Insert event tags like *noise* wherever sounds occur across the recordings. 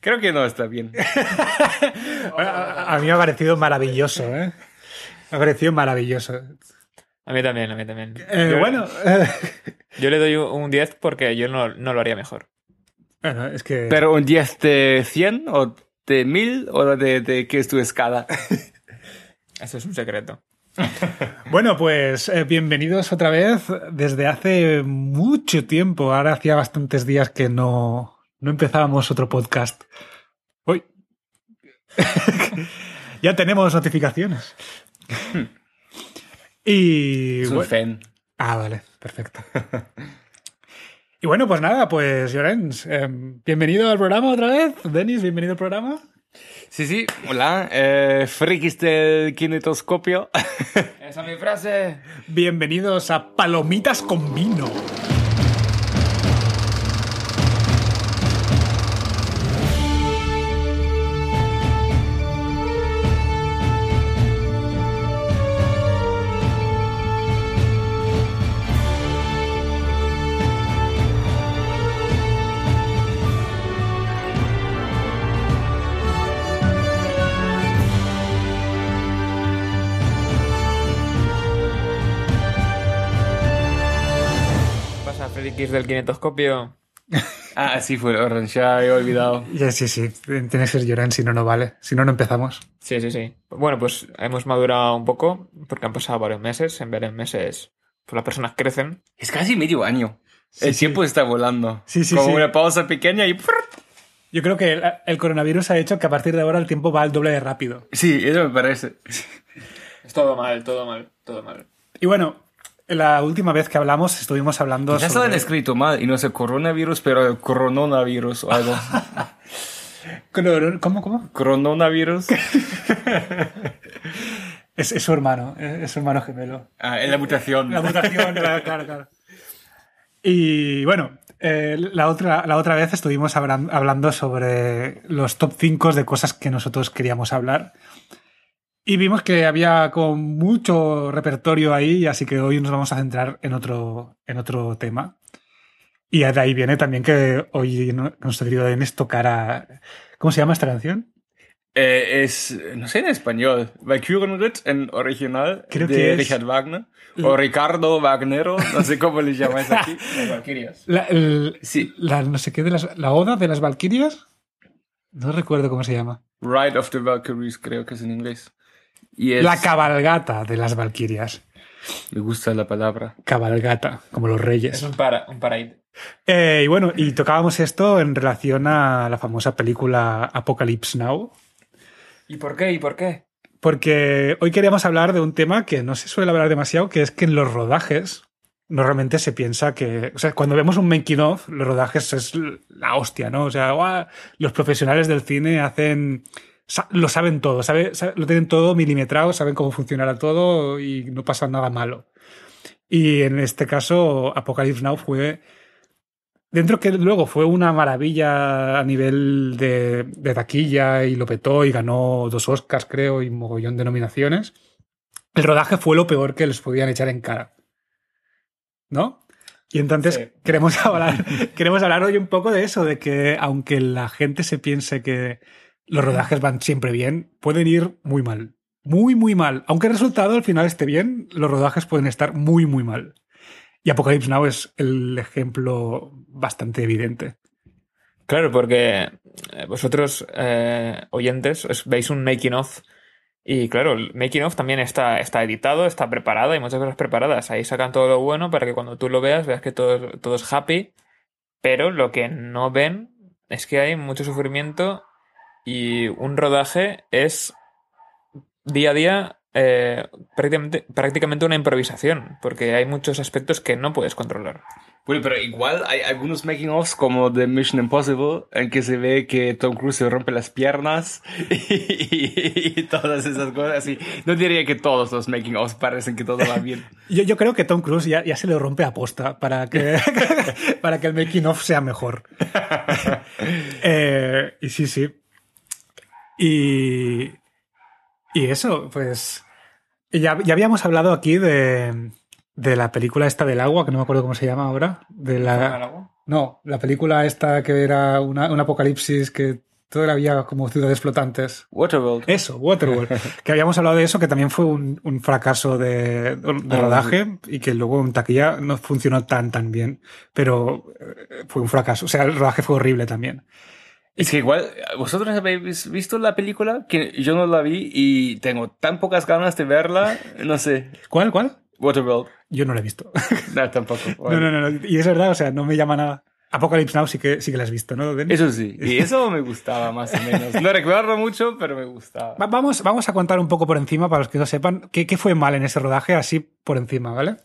Creo que no está bien. *laughs* a, a mí me ha parecido maravilloso, ¿eh? Me ha parecido maravilloso. A mí también, a mí también. Eh, Yo- bueno, *laughs* Yo le doy un 10 porque yo no, no lo haría mejor. bueno, es que... Pero un 10 de 100 o de 1000 o de, de qué es tu escala. *laughs* Eso es un secreto. Bueno, pues eh, bienvenidos otra vez. Desde hace mucho tiempo, ahora hacía bastantes días que no, no empezábamos otro podcast. Uy. *laughs* ya tenemos notificaciones. y... Es un bueno- fan. Ah, vale, perfecto. y bueno, pues nada, pues Llorens, eh, bienvenido al programa otra vez. Denis, bienvenido al programa. Sí, sí, hola. Eh, frikis del kinetoscopio. Esa es mi frase. Bienvenidos a Palomitas con Vino. Del kinetoscopio? ah, sí, fue Orange, ya he olvidado. Ya, sí, sí, tiene que ser Llorens, si no, no vale. Si no, no empezamos. Sí, sí, sí. Bueno, pues hemos madurado un poco porque han pasado varios meses. En varios meses pues las personas crecen. Es casi medio año. el sí. tiempo está volando. Sí, sí, Como sí. una pausa pequeña y... Yo creo que el, el coronavirus ha hecho que a partir de ahora el tiempo va al doble de rápido. Sí, eso me parece. Es todo mal, todo mal, todo mal. Y bueno, la última vez que hablamos estuvimos hablando Ya se lo han sobre... escrito mal y no es el coronavirus, pero el coronavirus o algo. *laughs* ¿Cómo, cómo? coronavirus. *laughs* Es, es su hermano, es, es su hermano gemelo. Ah, en la mutación. La mutación, claro, *laughs* claro, claro. Y bueno, eh, la, otra, la otra vez estuvimos hablan- hablando sobre los top 5 de cosas que nosotros queríamos hablar. Y vimos que había con mucho repertorio ahí, así que hoy nos vamos a centrar en otro, en otro tema. Y de ahí viene también que hoy nuestro querido Denis tocara... ¿Cómo se llama esta canción? Eh, es, no sé en español, Valkyrenritt en original Creo de que es- Richard Wagner. O Ricardo Wagnero, no sé cómo le llamáis aquí. *laughs* Las Valquirias. La, el- Sí. la no sé qué de las... ¿La Oda de las Valquirias? No recuerdo cómo se llama. Ride of the Valkyries, creo que es en inglés. Y es, La cabalgata de las Valquirias. Me gusta la palabra. Cabalgata, como los Es reyes. un, para, un paraíso. Eh, y bueno, y tocábamos esto en relación a la famosa película Apocalypse Now, ¿Y por qué? ¿Y por qué? porque hoy queríamos hablar de un tema que no se suele hablar demasiado, que es que en los rodajes normalmente se piensa que, o sea, cuando vemos un making of, los rodajes es la hostia, ¿no? O sea, ¡guau! los profesionales del cine hacen, lo saben todo, sabe- sabe- lo tienen todo milimetrado, saben cómo funcionará todo y no pasa nada malo. Y en este caso, Apocalypse Now fue Dentro que luego fue una maravilla a nivel de, de taquilla y lo petó y ganó dos Oscars, creo, y mogollón de nominaciones. El rodaje fue lo peor que les podían echar en cara. ¿No? Y entonces Sí. queremos, *laughs* hablar, queremos hablar hoy un poco de eso, de que aunque la gente se piense que los rodajes van siempre bien, pueden ir muy mal. Muy, muy mal. Aunque el resultado al final esté bien, los rodajes pueden estar muy, muy mal. Y Apocalypse Now es el ejemplo bastante evidente. Claro, porque eh, vosotros, eh, oyentes, veis un making of y claro, el making of también está, está editado, está preparado, hay muchas cosas preparadas. Ahí sacan todo lo bueno para que cuando tú lo veas veas que todo, todo es happy, pero lo que no ven es que hay mucho sufrimiento y un rodaje es día a día eh, prácticamente, prácticamente una improvisación, porque hay muchos aspectos que no puedes controlar. Bueno, pero igual hay algunos making-ofs como de Mission Impossible en que se ve que Tom Cruise se rompe las piernas *laughs* y, todas esas cosas. Y no diría que todos los making-ofs parecen que todo va *laughs* bien. Yo, yo creo que Tom Cruise ya, ya se le rompe a posta para que, *laughs* para que el making of sea mejor. Eh, y sí, sí. Y, y eso, pues. Ya, ya habíamos hablado aquí de, de la película esta del agua, que no me acuerdo cómo se llama ahora. De la, no, la película esta que era una, un apocalipsis que Todo había como ciudades flotantes. Waterworld. Eso, Waterworld. *laughs* que habíamos hablado de eso, que también fue un, un fracaso de, de Ah, rodaje y que luego en taquilla no funcionó tan, tan bien. Pero eh, fue un fracaso. O sea, el rodaje fue horrible también. Es que igual, ¿vosotros habéis visto la película? Que yo no la vi y tengo tan pocas ganas de verla. No sé. ¿Cuál, cuál? Waterworld. Yo no la he visto. *laughs* No, tampoco. *laughs* No, no, no, no. Y es verdad, o sea, no me llama nada. Apocalypse Now sí que, sí que la has visto, ¿no? Denis? Eso sí. Y eso me gustaba más o menos. No recuerdo mucho, pero me gustaba. Va- Vamos, vamos a contar un poco por encima, para los que no sepan, qué, qué fue mal en ese rodaje, así por encima, ¿vale?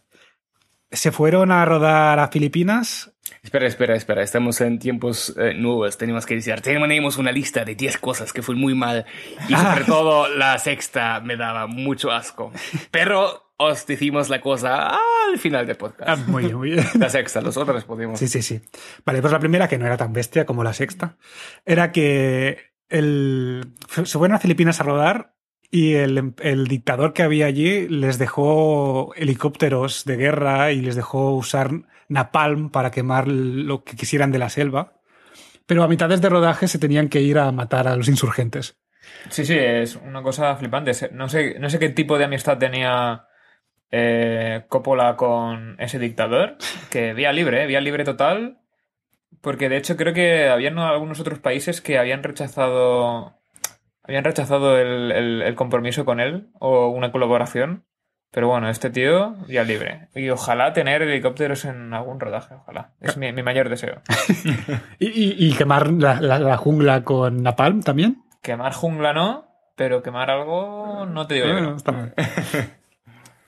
Se fueron a rodar a Filipinas. Espera, espera, espera. Estamos en tiempos eh, nuevos. Tenemos que decir, tenemos una lista de 10 cosas que fue muy mal. Y *laughs* sobre todo la sexta me daba mucho asco. Pero os decimos la cosa al final del podcast. Ah, muy bien, muy bien. *laughs* La sexta, los otros podemos. Sí, sí, sí. Vale, pues la primera, que no era tan bestia como la sexta, era que el, se fueron a Filipinas a rodar y el, el dictador que había allí les dejó helicópteros de guerra y les dejó usar napalm para quemar lo que quisieran de la selva. Pero a mitades de rodaje se tenían que ir a matar a los insurgentes. Sí, sí, es una cosa flipante. No sé, no sé qué tipo de amistad tenía eh, Coppola con ese dictador, que vía libre, ¿eh? vía libre total, porque de hecho creo que habían algunos otros países que habían rechazado habían rechazado el, el- el compromiso con él o una colaboración. Pero bueno, este tío, vía libre. Y ojalá tener helicópteros en algún rodaje, ojalá. Es mi, mi mayor deseo. *laughs* Y, y- y quemar la, la- la jungla con napalm también. Quemar jungla no, pero quemar algo no te digo yo. no. Está mal. *laughs*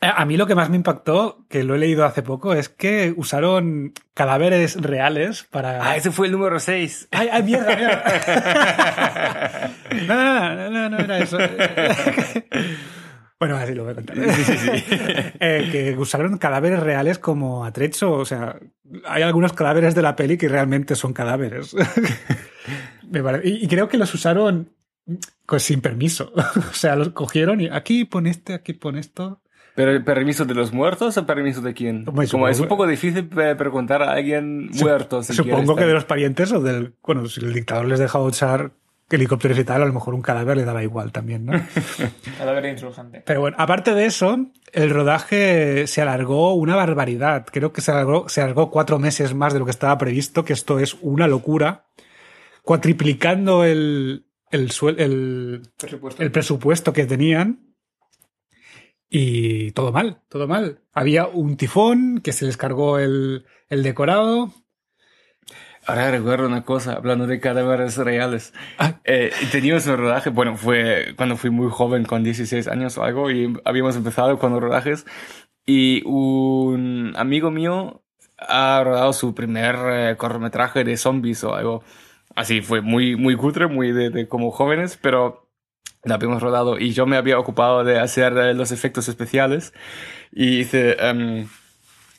A a mí lo que más me impactó, que lo he leído hace poco, es que usaron cadáveres reales para... Ah, ese fue el número 6. ¡Ay, ay, mierda, mierda! *laughs* No, no, no, no, no era eso. *laughs* Bueno, así lo voy a contar. *laughs* Eh, que usaron cadáveres reales como atrecho. O sea, hay algunos cadáveres de la peli que realmente son cadáveres. Y creo que los usaron pues, sin permiso. O sea, los cogieron y aquí pon este, aquí pon esto. ¿Pero el permiso de los muertos o permiso de quién? Hombre, Como es un poco difícil preguntar a alguien muerto. si Supongo que de los parientes o del. Bueno, si el dictador les dejaba usar helicópteros y tal, a lo mejor un cadáver le daba igual también, ¿no? *laughs* Cadáver insurgente. Pero bueno, aparte de eso, el rodaje se alargó una barbaridad. Creo que se alargó, se alargó cuatro meses más de lo que estaba previsto, que esto es una locura. Cuatriplicando el, el, el, Presupuesto. el presupuesto que tenían. Y todo mal, todo mal. Había un tifón que se les cargó el, el decorado. Ahora recuerdo una cosa, hablando de cadáveres reales. Ah. Eh, teníamos un rodaje, bueno, fue cuando fui muy joven, con 16 años o algo, y habíamos empezado con los rodajes. Y un amigo mío ha rodado su primer eh, cortometraje de zombies o algo. Así fue muy, muy cutre, muy de, de como jóvenes, pero lo habíamos rodado y yo me había ocupado de hacer eh, los efectos especiales y hice, em,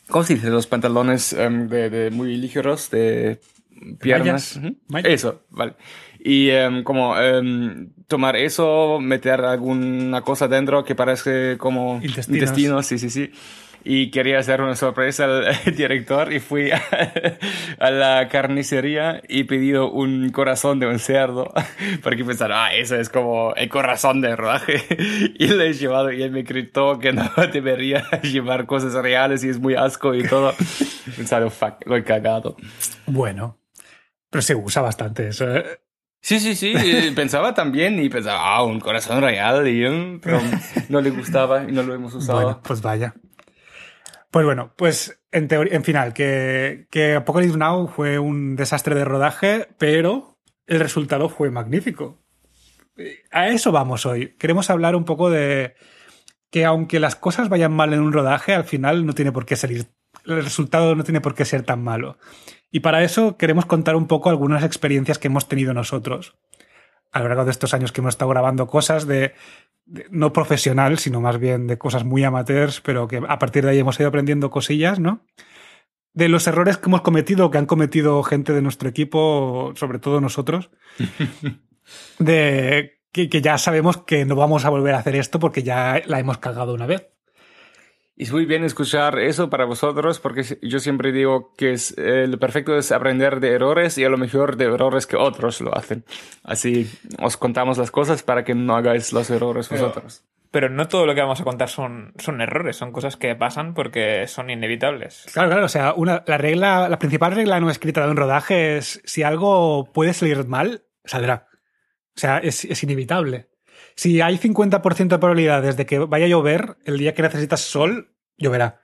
¿cómo se dice? Los pantalones em, de, de muy ligeros, de piernas. Ujú. Mallas. Eso, vale. Y em, como tomar eso, meter alguna cosa dentro que parece como Intestinos. intestinos, sí, sí, sí. Y quería hacer una sorpresa al *laughs* director y fui a, a la carnicería y pedido un corazón de un cerdo *laughs* porque pensaron, ah, eso es como el corazón del rodaje. *laughs* Y le he llevado y él me gritó que no debería llevar cosas reales y es muy asco y todo. Pensaron, fuck, lo he cagado. Bueno, pero se usa bastante eso. ¿eh? Sí, sí, sí, pensaba también y pensaba, ah, un corazón real, y, pero no le gustaba y no lo hemos usado. Bueno, pues vaya. Pues bueno, pues en en final, que, que Apocalypse Now fue un desastre de rodaje, pero el resultado fue magnífico. A eso vamos hoy. Queremos hablar un poco de que aunque las cosas vayan mal en un rodaje, al final no tiene por qué salir, el resultado no tiene por qué ser tan malo. Y para eso queremos contar un poco algunas experiencias que hemos tenido nosotros a lo largo de estos años que hemos estado grabando cosas de, de- no profesional, sino más bien de cosas muy amateurs, pero que a partir de ahí hemos ido aprendiendo cosillas, ¿no? De los errores que hemos cometido, que han cometido gente de nuestro equipo, sobre todo nosotros, *laughs* de que, que ya sabemos que no vamos a volver a hacer esto porque ya la hemos cagado una vez. Es muy bien escuchar eso para vosotros porque yo siempre digo que es, eh, lo perfecto es aprender de errores y a lo mejor de errores que otros lo hacen. Así os contamos las cosas para que no hagáis los errores Pero- vosotros. Pero no todo lo que vamos a contar son, son errores, son cosas que pasan porque son inevitables. Claro, claro. O sea, una, la regla, la principal regla no escrita de un rodaje es si algo puede salir mal, saldrá. O sea, es, es inevitable. Si hay 50% de probabilidades de que vaya a llover, el día que necesitas sol, lloverá.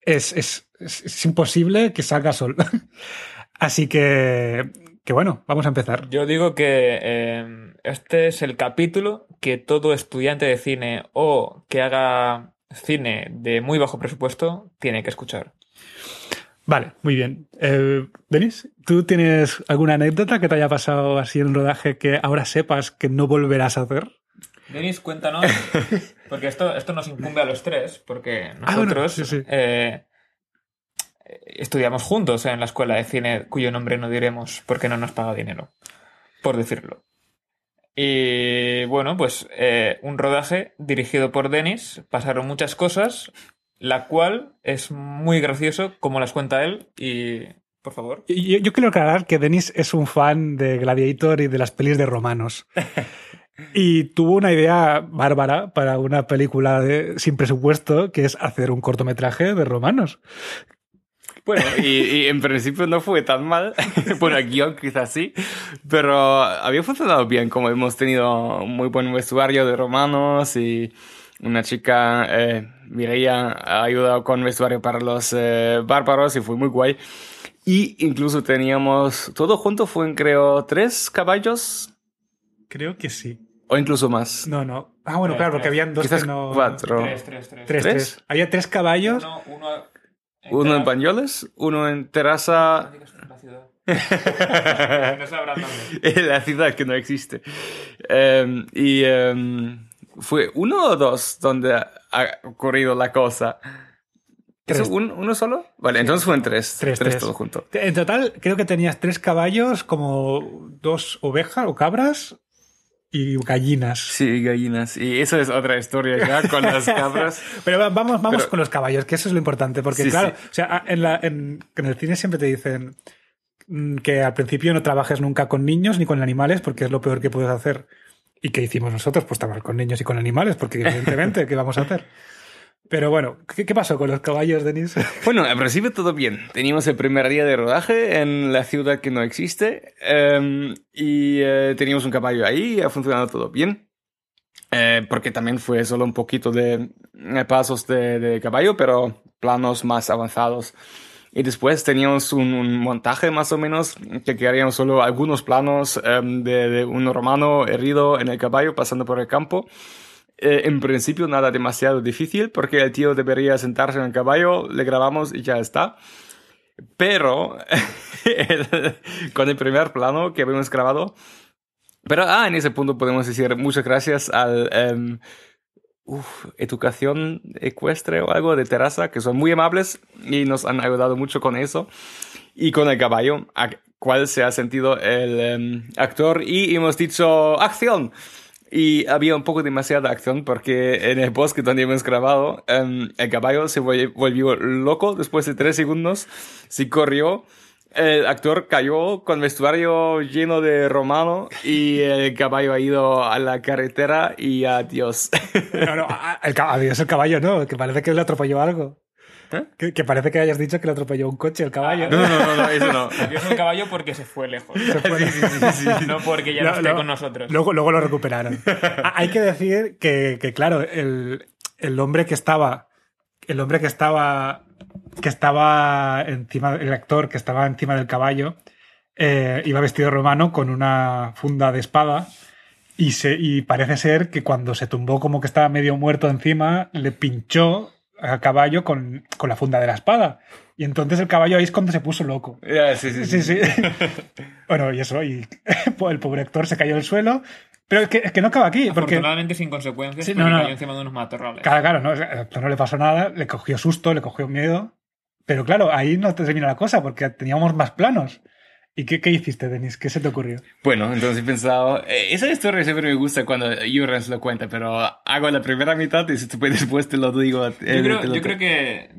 Es, es, es- es imposible que salga sol. *laughs* Así que, que bueno, vamos a empezar. Yo digo que eh, este es el capítulo que todo estudiante de cine o que haga cine de muy bajo presupuesto tiene que escuchar. Vale, muy bien. Eh, Denis, ¿tú tienes alguna anécdota que te haya pasado así en un rodaje que ahora sepas que no volverás a hacer? Denis, cuéntanos, *laughs* porque esto, esto nos incumbe a los tres, porque Ah, bueno, nosotros sí, sí. eh, estudiamos juntos en la escuela de cine cuyo nombre no diremos porque no nos paga dinero, por decirlo. Y bueno, pues eh, un rodaje dirigido por Denis, pasaron muchas cosas, la cual es muy gracioso como las cuenta él y, por favor. Yo, yo quiero aclarar que Denis es un fan de Gladiator y de las pelis de romanos. *laughs* Y tuvo una idea bárbara para una película de- sin presupuesto, que es hacer un cortometraje de romanos. Bueno, y, y en principio no fue tan mal. *laughs* bueno, el guion quizás sí, pero había funcionado bien, como hemos tenido un muy buen vestuario de romanos y una chica, eh, Mireia, ha ayudado con vestuario para los eh, bárbaros y fue muy guay. Y incluso teníamos, todo junto fueron creo tres caballos Creo que sí. O incluso más. No, no. Ah, bueno, Tres, claro, porque tres. habían dos Quizás que no. cuatro. Tres, tres, tres. Tres, ¿Tres? tres. Había tres caballos. Uno, uno Uno en cada- Pañoles, uno en Terraza, No ciudad. *laughs* No sabrán dónde. en la ciudad que no existe. Em, y em, fue uno o dos donde ha ocurrido la cosa. Tres. ¿Eso, un- ¿Uno solo? Vale, entonces fueron tres. Tres, tres. todo junto. En total, creo que tenías tres caballos, como dos ovejas o cabras y gallinas. Sí, gallinas. Y eso es otra historia ya con las *laughs* cabras. Pero va- vamos, vamos Pero- con los caballos, que eso es lo importante, porque Sí, claro, sí. o sea, en, la- en- en el cine siempre te dicen mm, que al principio no trabajes nunca con niños ni con animales porque es lo peor que puedes hacer. ¿Y qué hicimos nosotros? Pues trabajar con niños y con animales, porque evidentemente, ¿qué vamos a hacer? *laughs* Pero bueno, ¿qué, qué pasó con los caballos, Denis? *laughs* Bueno, al principio todo bien. Teníamos el primer día de rodaje en la ciudad que no existe em, y eh, teníamos un caballo ahí y ha funcionado todo bien. Eh, porque también fue solo un poquito de eh, pasos de, caballo, pero planos más avanzados. Y después teníamos un, montaje más o menos que queríamos solo algunos planos em, de un romano herido en el caballo pasando por el campo. Eh, en principio nada demasiado difícil porque el tío debería sentarse en el caballo, le grabamos y ya está. Pero *laughs* con el primer plano que habíamos grabado, pero ah, en ese punto podemos decir muchas gracias al em, uf, Educación Ecuestre o algo de Terraza, que son muy amables y nos han ayudado mucho con eso. Y con el caballo, a cual se ha sentido el em, actor y hemos dicho acción. Y había un poco demasiada acción porque en el bosque donde hemos grabado, em, el caballo se vol- volvió loco después de tres segundos, se corrió, el actor cayó con vestuario lleno de romano y el caballo ha ido a la carretera y adiós. *laughs* No, no, el, adiós el caballo, ¿no? Que parece que le atropelló algo. ¿Eh? Que, que parece que hayas dicho que le atropelló un coche el caballo. No, no, no, no, eso no. *laughs* Soy un caballo porque se fue lejos. Se fue- No porque ya no, No, esté con nosotros. Luego, luego lo recuperaron. *laughs* Hay que decir que, que, claro, el, el hombre que estaba. El hombre que estaba. Que estaba encima. El actor que estaba encima del caballo. eh, iba vestido romano con una funda de espada. Y, se, y parece ser que cuando se tumbó como que estaba medio muerto encima, le pinchó al caballo con, con la funda de la espada. Y entonces el caballo ahí es cuando se puso loco. Ya, sí, sí, Sí, sí. *laughs* bueno, y eso, y *laughs* el pobre actor se cayó al suelo. Pero es que, es que no acaba aquí, porque. Afortunadamente sin consecuencias, Sí, porque no, cayó encima de unos matorrales. Claro, claro, no, no le pasó nada, le cogió susto, le cogió miedo. Pero claro, ahí no termina la cosa, porque teníamos más planos. ¿Y qué, qué hiciste, Denis? ¿Qué se te ocurrió? Bueno, entonces he pensado, eh, esa historia siempre me gusta cuando Jurens lo cuenta, pero hago la primera mitad y después te lo digo. yo, creo, yo creo que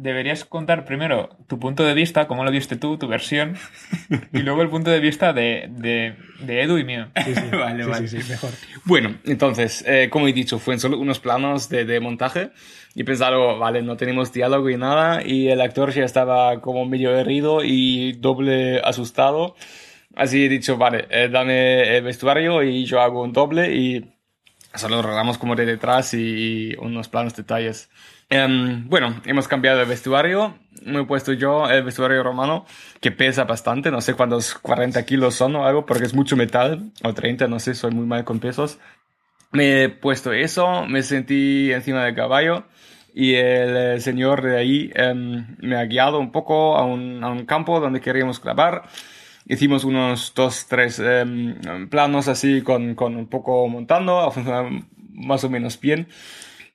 deberías contar primero tu punto de vista, cómo lo viste tú, tu versión, y luego el punto de vista de, de, de Edu y mío. Sí, sí, *laughs* Vale, sí, vale. sí, sí, mejor. Bueno, entonces, eh, como he dicho, fueron solo unos planos de, de montaje y pensaron, vale, no tenemos diálogo y nada, y el actor ya estaba como medio herido y doble asustado. Así he dicho, vale, eh, dame el vestuario y yo hago un doble y solo rodamos como de detrás y, y unos planos detalles. Em, bueno, hemos cambiado el vestuario. Me he puesto yo el vestuario romano, que pesa bastante. No sé cuántos 40 kilos son o algo, porque es mucho metal. O 30, no sé, soy muy mal con pesos. Me he puesto eso, me sentí encima del caballo. Y el eh, señor de ahí em, me ha guiado un poco a un, a un campo donde queríamos grabar. Hicimos unos dos, tres em, planos así con, con un poco montando, ha funcionado más o menos bien.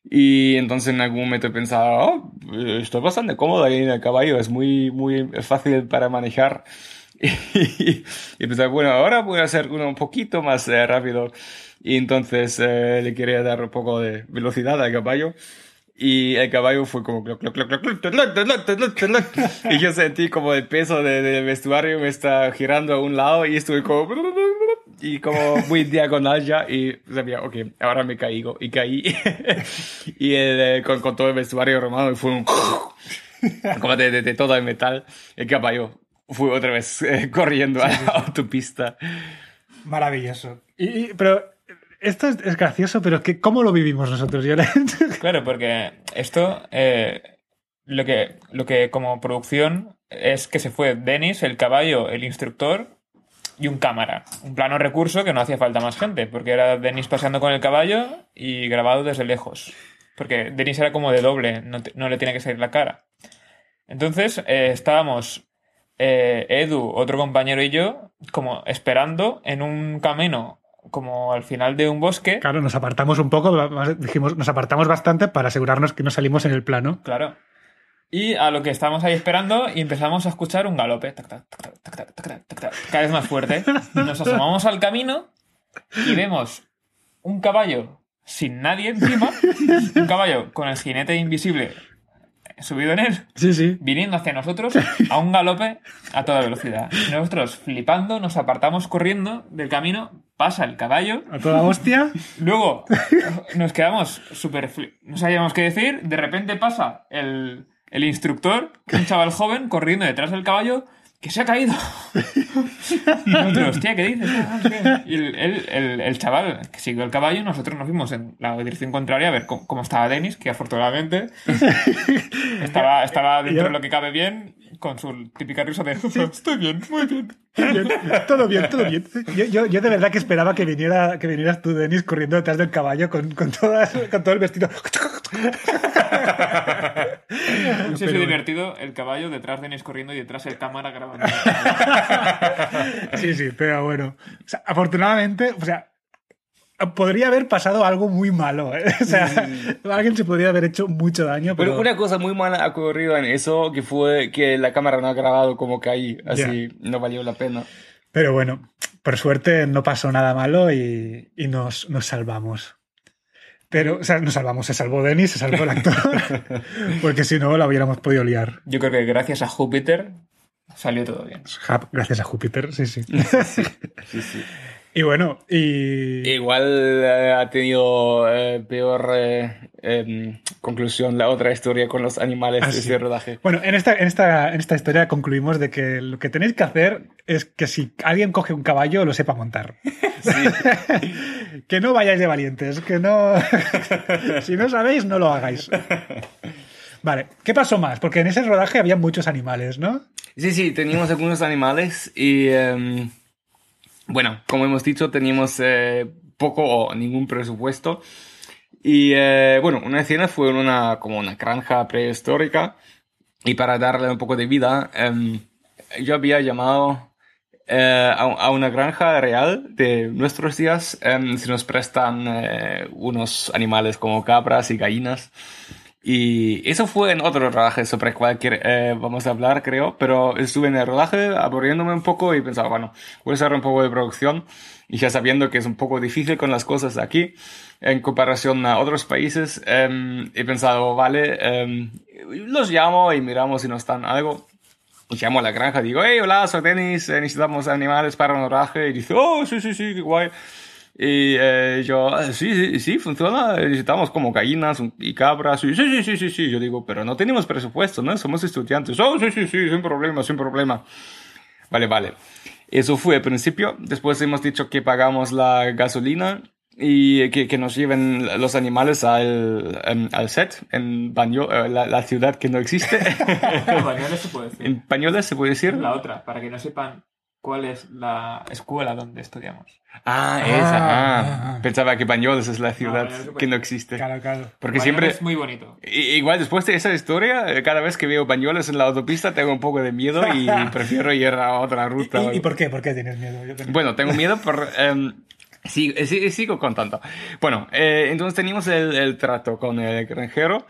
Y entonces en algún momento he pensado, oh, estoy bastante cómodo ahí en el caballo, es muy, muy fácil para manejar. y, y pensaba, bueno, ahora voy a hacer uno un poquito más eh, rápido. Y entonces eh, le quería dar un poco de velocidad al caballo. Y el caballo fue como... y yo sentí como el peso del de vestuario me está girando a un lado y estuve como... Y como muy diagonal ya y sabía, ok, ahora me caigo. Y caí. *laughs* y el, eh, con, con todo el vestuario romano y fue un... *laughs* como de, de, de todo el metal. El caballo fue otra vez *laughs* eh, corriendo a la autopista. Maravilloso. Y, y- pero esto es, es gracioso, pero que ¿cómo lo vivimos nosotros, Llorens? Claro, porque esto, eh, lo, que, lo que como producción es que se fue Denis, el caballo, el instructor y un cámara. Un plano recurso que no hacía falta más gente, porque era Denis paseando con el caballo y grabado desde lejos. Porque Denis era como de doble, no, te- no le tiene que salir la cara. Entonces eh, estábamos eh, Edu, otro compañero y yo, como esperando en un camino, como al final de un bosque. Claro, nos apartamos un poco, dijimos, nos apartamos bastante para asegurarnos que no salimos en el plano. Claro. Y a lo que estábamos ahí esperando y empezamos a escuchar un galope. Cada vez más fuerte. *laughs* Nos asomamos al camino y vemos un caballo sin nadie encima. Un caballo con el jinete invisible subido en él. Sí, sí. Viniendo hacia nosotros a un galope a toda velocidad. Nosotros flipando, nos apartamos corriendo del camino. Pasa el caballo. A toda hostia. Luego nos quedamos súper. No sabíamos qué decir. De repente pasa el el instructor, un chaval joven, corriendo detrás del caballo, que se ha caído. *laughs* Y nosotros, hostia, ¿qué dices? Y el, el- el- el chaval que siguió el caballo, nosotros nos fuimos en la dirección contraria a ver cómo, cómo estaba Denis, que afortunadamente *laughs* estaba, estaba dentro de lo que cabe bien, con su típica risa de *laughs* estoy bien, muy bien. Bien, todo bien, todo bien. Yo, yo, yo de verdad que esperaba que, viniera, que vinieras tú, Denis, corriendo detrás del caballo con, con, todas- con todo el vestido. *laughs* Sido Pero- divertido el caballo detrás de Denis corriendo y detrás el cámara grabando. *laughs* Sí, sí, pero bueno. O sea, afortunadamente, o sea, podría haber pasado algo muy malo. ¿eh? *laughs* O sea, alguien se podría haber hecho mucho daño, pero, Pero una cosa muy mala ha ocurrido en eso, que fue que la cámara no ha grabado como caí, así no valió la pena. pero bueno, por suerte no pasó nada malo y, y nos, nos salvamos. Pero, o sea, nos salvamos, se salvó Denis, se salvó el actor, *laughs* porque si no, la hubiéramos podido liar. Yo creo que gracias a Júpiter salió todo bien. Jap, Gracias a Júpiter, sí, sí. *laughs* Sí, sí. Y bueno, y... Igual eh, ha tenido eh, peor eh, em, conclusión la otra historia con los animales Ah, de ese rodaje. Bueno, en esta, en, esta, en esta historia concluimos de que lo que tenéis que hacer es que si alguien coge un caballo, lo sepa montar. *laughs* que no vayáis de valientes, que no... *laughs* si no sabéis, no lo hagáis. Vale, ¿qué pasó más? Porque en ese rodaje había muchos animales, ¿no? Sí, sí, teníamos algunos animales y em, bueno, como hemos dicho, teníamos eh, poco o ningún presupuesto. Y eh, bueno, una escena fue en una, como una granja prehistórica y para darle un poco de vida, em, yo había llamado eh, a, a una granja real de nuestros días em, si nos prestan unos animales como cabras y gallinas. Y eso fue en otro rodaje sobre el cual eh, vamos a hablar, creo, pero estuve en el rodaje aburriéndome un poco y pensaba, bueno, voy a hacer un poco de producción y ya sabiendo que es un poco difícil con las cosas aquí en comparación a otros países, em, he pensado, vale, em, los llamo y miramos si nos están algo. Y llamo a la granja, digo, hey, hola, soy Denis, eh, necesitamos animales para un rodaje. Y dice, oh, sí, sí, sí, qué guay. Y eh, yo, ah, sí, sí, sí, funciona. Necesitamos como gallinas y cabras. Y, sí, sí, sí, sí, sí. Yo digo, pero no tenemos presupuesto, ¿no? Somos estudiantes. Oh, sí, sí, sí, sin problema, sin problema. Vale, vale. Eso fue al principio. Después hemos dicho que pagamos la gasolina y que, que nos lleven los animales al, em, al set en Baño, eh, la, la, ciudad que no existe. *laughs* Bañoles se puede decir. En Bañoles se puede decir. La otra, para que no sepan cuál es la escuela donde estudiamos. Ah, esa. Ah, Pensaba que Bañoles es la ciudad no, que no existe. Claro, claro. Porque Bañoles siempre. es muy bonito. Igual después de esa historia, eh, cada vez que veo Bañoles en la autopista tengo un poco de miedo y *laughs* prefiero ir a otra ruta. ¿Y, y por qué? ¿Por qué tienes miedo? Yo tengo... Bueno, tengo miedo por. *laughs* Um, Sigo, sigo contando. Bueno, eh, entonces teníamos el, el, trato con el granjero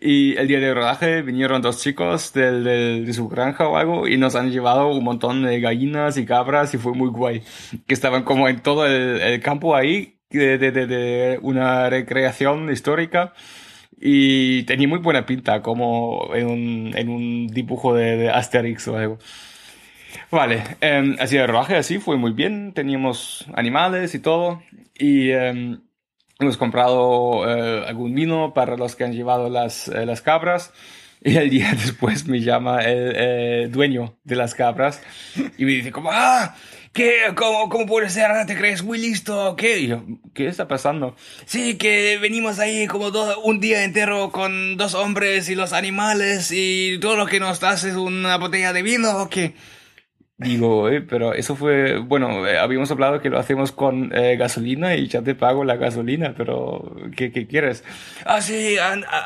y el día de rodaje vinieron dos chicos del, del, de su granja o algo y nos han llevado un montón de gallinas y cabras y fue muy guay. Que estaban como en todo el, el campo ahí de, de, de, de, una recreación histórica y tenía muy buena pinta como en un, en un dibujo de, Asterix o algo. Vale, eh, así el rodaje así fue muy bien, teníamos animales y todo y eh, hemos comprado eh, algún vino para los que han llevado las, eh, las cabras y el día *laughs* después me llama el eh, dueño de las cabras y me dice como, ah, ¿qué? ¿Cómo, cómo puede ser? ¿Te crees muy listo? ¿Qué? Y yo, ¿qué está pasando? Sí, que venimos ahí como todo, un día entero con dos hombres y los animales y todo lo que nos das es una botella de vino o qué? Digo, eh, pero eso fue, bueno, eh, habíamos hablado que lo hacemos con eh, gasolina y ya te pago la gasolina, pero ¿qué, qué quieres? Ah, sí,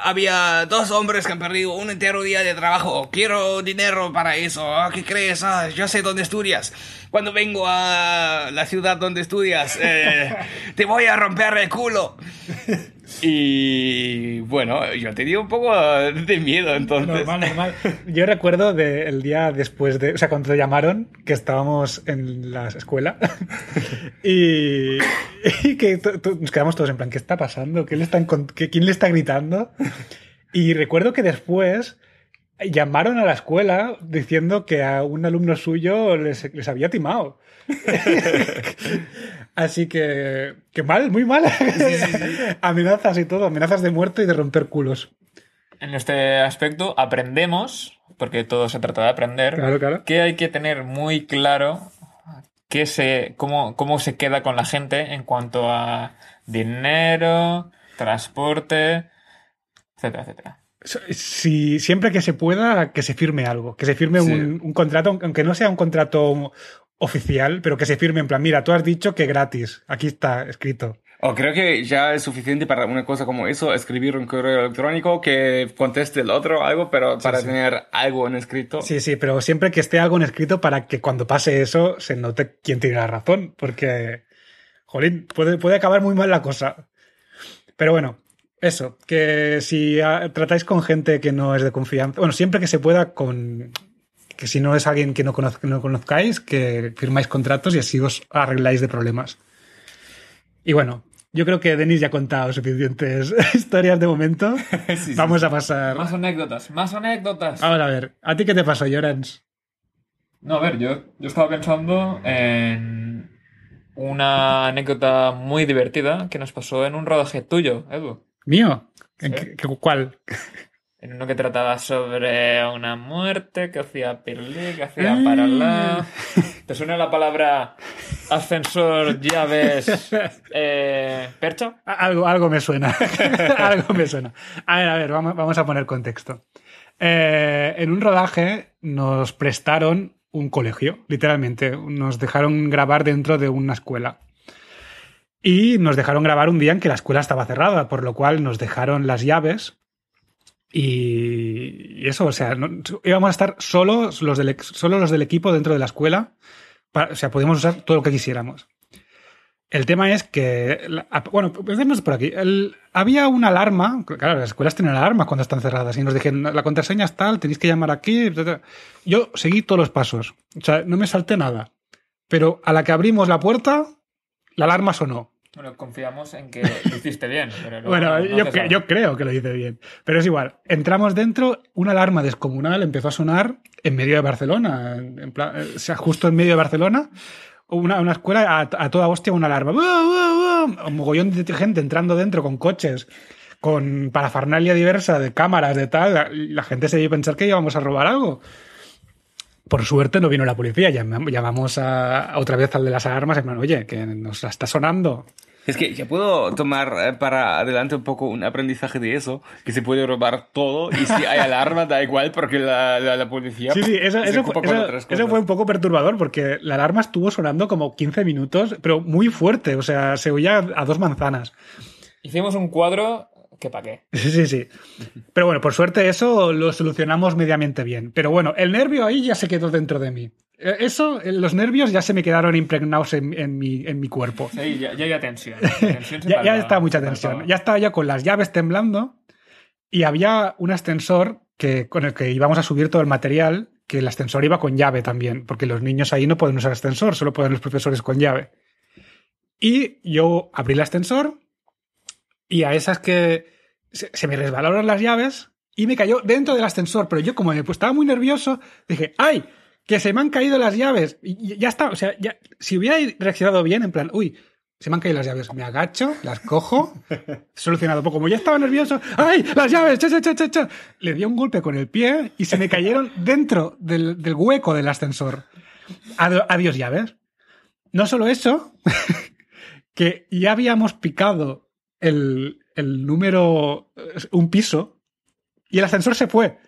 había dos hombres que han perdido un entero día de trabajo. Quiero dinero para eso. Ah, ¿Qué crees? Ah, yo sé dónde estudias. Cuando vengo a la ciudad donde estudias, eh, *laughs* te voy a romper el culo. Y bueno, yo tenía un poco de miedo entonces. Normal, normal. Yo recuerdo del día después de, o sea, cuando te llamaron, que estábamos en la escuela *laughs* y, y que nos quedamos todos en plan, ¿qué está pasando? ¿Qué le están, qué, ¿Quién le está gritando? Y recuerdo que después llamaron a la escuela diciendo que a un alumno suyo les, les había timado. *laughs* Así que, que mal, muy mal. Sí, sí, sí. Amenazas y todo, amenazas de muerte y de romper culos. En este aspecto aprendemos, porque todo se trata de aprender, claro, claro. que hay que tener muy claro que se, cómo, cómo se queda con la gente en cuanto a dinero, transporte, etcétera, etcétera. Si, siempre que se pueda, que se firme algo, que se firme un, un, contrato, aunque no sea un contrato oficial, pero que se firme en plan, mira, tú has dicho que gratis, aquí está escrito. O creo que ya es suficiente para una cosa como eso, escribir un correo electrónico que conteste el otro algo, pero para sí, sí. tener algo en escrito. Sí, sí, pero siempre que esté algo en escrito para que cuando pase eso se note quién tiene la razón, porque, jolín, puede, puede acabar muy mal la cosa. Pero bueno, eso, que si tratáis con gente que no es de confianza, bueno, siempre que se pueda con que si no es alguien que no, conoz que no conozcáis, que firmáis contratos y así os arregláis de problemas. Y bueno, yo creo que Denis ya ha contado suficientes *laughs* historias de momento. *laughs* sí, Vamos sí. a pasar. Más anécdotas, más anécdotas. Ahora a ver, ¿a ti qué te pasó, Llorens? No, a ver, yo, yo estaba pensando en una anécdota muy divertida que nos pasó en un rodaje tuyo, Edu. ¿Mío? ¿En ¿Sí? qué, ¿Cuál? En uno que trataba sobre una muerte, que hacía pirlí, que hacía mm. paralá. ¿Te suena la palabra ascensor, llaves, eh, percho? Algo, algo me suena. *laughs* algo me suena. A ver, a ver, vamos, vamos a poner contexto. Eh, en un rodaje nos prestaron un colegio, literalmente. Nos dejaron grabar dentro de una escuela. Y nos dejaron grabar un día en que la escuela estaba cerrada, por lo cual nos dejaron las llaves y, eso, o sea, no, íbamos a estar solos los, del, solo los del equipo dentro de la escuela. O sea, podíamos usar todo lo que quisiéramos. El tema es que, bueno, empecemos por aquí. Había una alarma, claro, las escuelas tienen alarmas cuando están cerradas y nos dijeron, la contraseña es tal, tenéis que llamar aquí, etcétera. Yo seguí todos los pasos, o sea, no me salté nada. Pero a la que abrimos la puerta, la alarma sonó. Bueno, confiamos en que *laughs* lo hiciste bien. Pero Bueno, no- no yo, creo que lo hice bien. Pero es igual. Entramos dentro, una alarma descomunal empezó a sonar en medio de Barcelona. En, plan, eh, o sea, justo en medio de Barcelona. Una, una escuela a, a toda hostia, una alarma. Un mogollón de gente entrando dentro con coches, con parafernalia diversa de cámaras, de tal. La, la gente se dio a pensar que íbamos a robar algo. Por suerte no vino la policía. Llam- Llamamos a, a otra vez al de las alarmas plan, oye, que nos la está sonando. Es que ya puedo tomar eh, para adelante un poco un aprendizaje de eso, que se puede robar todo y si hay alarma da igual porque la, la, la policía Sí, sí, eso, se eso, ocupa fue, con eso- otras eso cosas. fue un poco perturbador porque la alarma estuvo sonando como 15 minutos, pero muy fuerte, o sea, se oía a dos manzanas. Hicimos un cuadro que pa' qué. Sí, sí, sí. Pero bueno, por suerte eso lo solucionamos mediamente bien. Pero bueno, el nervio ahí ya se quedó dentro de mí. Eh, Eso, eh, los nervios ya se me quedaron impregnados en, en mi, en mi cuerpo. Sí, ya, ya había tensión. *laughs* Ya, ya estaba mucha tensión. Ya estaba ya con las llaves temblando y había un ascensor que, con el que íbamos a subir todo el material, que el ascensor iba con llave también, porque los niños ahí no pueden usar ascensor, solo pueden los profesores con llave. Y yo abrí el ascensor y a esas que se, se me resbalaron las llaves y me cayó dentro del ascensor, pero yo como pues, estaba muy nervioso, dije, ¡ay! Que se me han caído las llaves. Y ya está, o sea, ya, si hubiera reaccionado bien, en plan, uy, se me han caído las llaves. Me agacho, las cojo, *laughs* solucionado. Pero como ya estaba nervioso, ¡ay! ¡Las llaves! ¡Cha, cha, cha, cha, cha! Le di un golpe con el pie y se me cayeron *laughs* dentro del, del hueco del ascensor. Ado- Adiós, llaves. No solo eso, *laughs* que ya habíamos picado el, el número, un piso, y el ascensor se fue.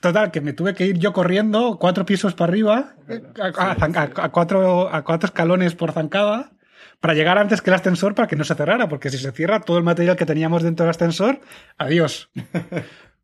Total, que me tuve que ir yo corriendo cuatro pisos para arriba, a, a- a- a cuatro, a cuatro escalones por zancada, para llegar antes que el ascensor para que no se cerrara, porque si se cierra todo el material que teníamos dentro del ascensor, adiós.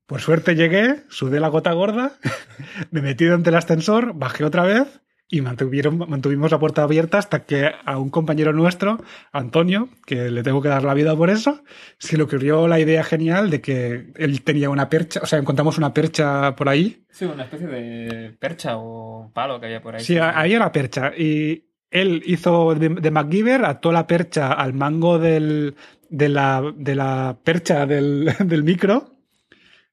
Por suerte llegué, sudé la gota gorda, *laughs* me metí dentro del ascensor, bajé otra vez y mantuvieron, mantuvimos la puerta abierta hasta que a un compañero nuestro, Antonio, que le tengo que dar la vida por eso, se le ocurrió la idea genial de que él tenía una percha, o sea, encontramos una percha por ahí. Sí, una especie de percha o palo que había por ahí. Sí, ahí era percha. Y él hizo de, de MacGyver, ató la percha al mango del, de, la, de la percha del, *laughs* del micro.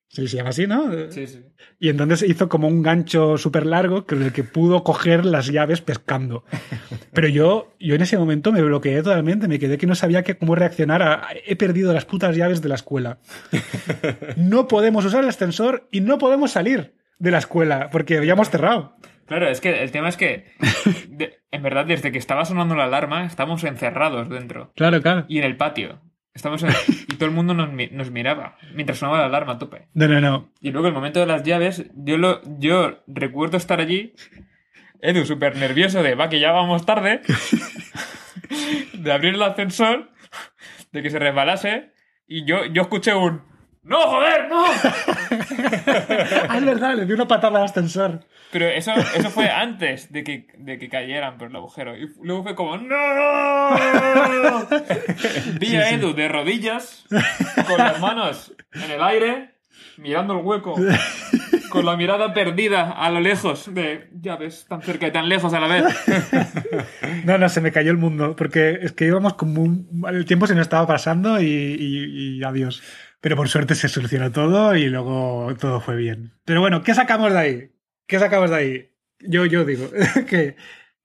Sí, se llama así, ¿no? Sí, sí. Y entonces hizo como un gancho súper largo con el que pudo coger las llaves pescando. Pero yo, yo en ese momento me bloqueé totalmente, me quedé que no sabía que, cómo reaccionar. a- he perdido las putas llaves de la escuela. No podemos usar el ascensor y no podemos salir de la escuela porque habíamos cerrado. Claro, es que el tema es que, de- en verdad, desde que estaba sonando la alarma, estábamos encerrados dentro. Claro, claro. Y en el patio. Estamos en- *laughs* y todo el mundo nos, nos miraba mientras sonaba la alarma a tope. No, no, no. Y luego el momento de las llaves, yo lo, yo recuerdo estar allí, Edu súper nervioso de, va, que ya vamos tarde, *laughs* de abrir el ascensor, de que se resbalase, y yo, yo escuché un, ¡No, joder, no! *laughs* Ah, es verdad, le di una patada al ascensor. Pero eso, eso fue antes de que, de que cayeran por el agujero. Y luego fue como, ¡No! *laughs* Vi a Edu de rodillas, con las manos en el aire, mirando el hueco, con la mirada perdida a lo lejos, de, ya ves, tan cerca y tan lejos a la vez. No, no, se me cayó el mundo, porque es que íbamos como un... El tiempo se nos estaba pasando y, y- y adiós. Pero por suerte se solucionó todo y luego todo fue bien. Pero bueno, ¿qué sacamos de ahí? ¿Qué sacamos de ahí? Yo, yo digo *laughs* que,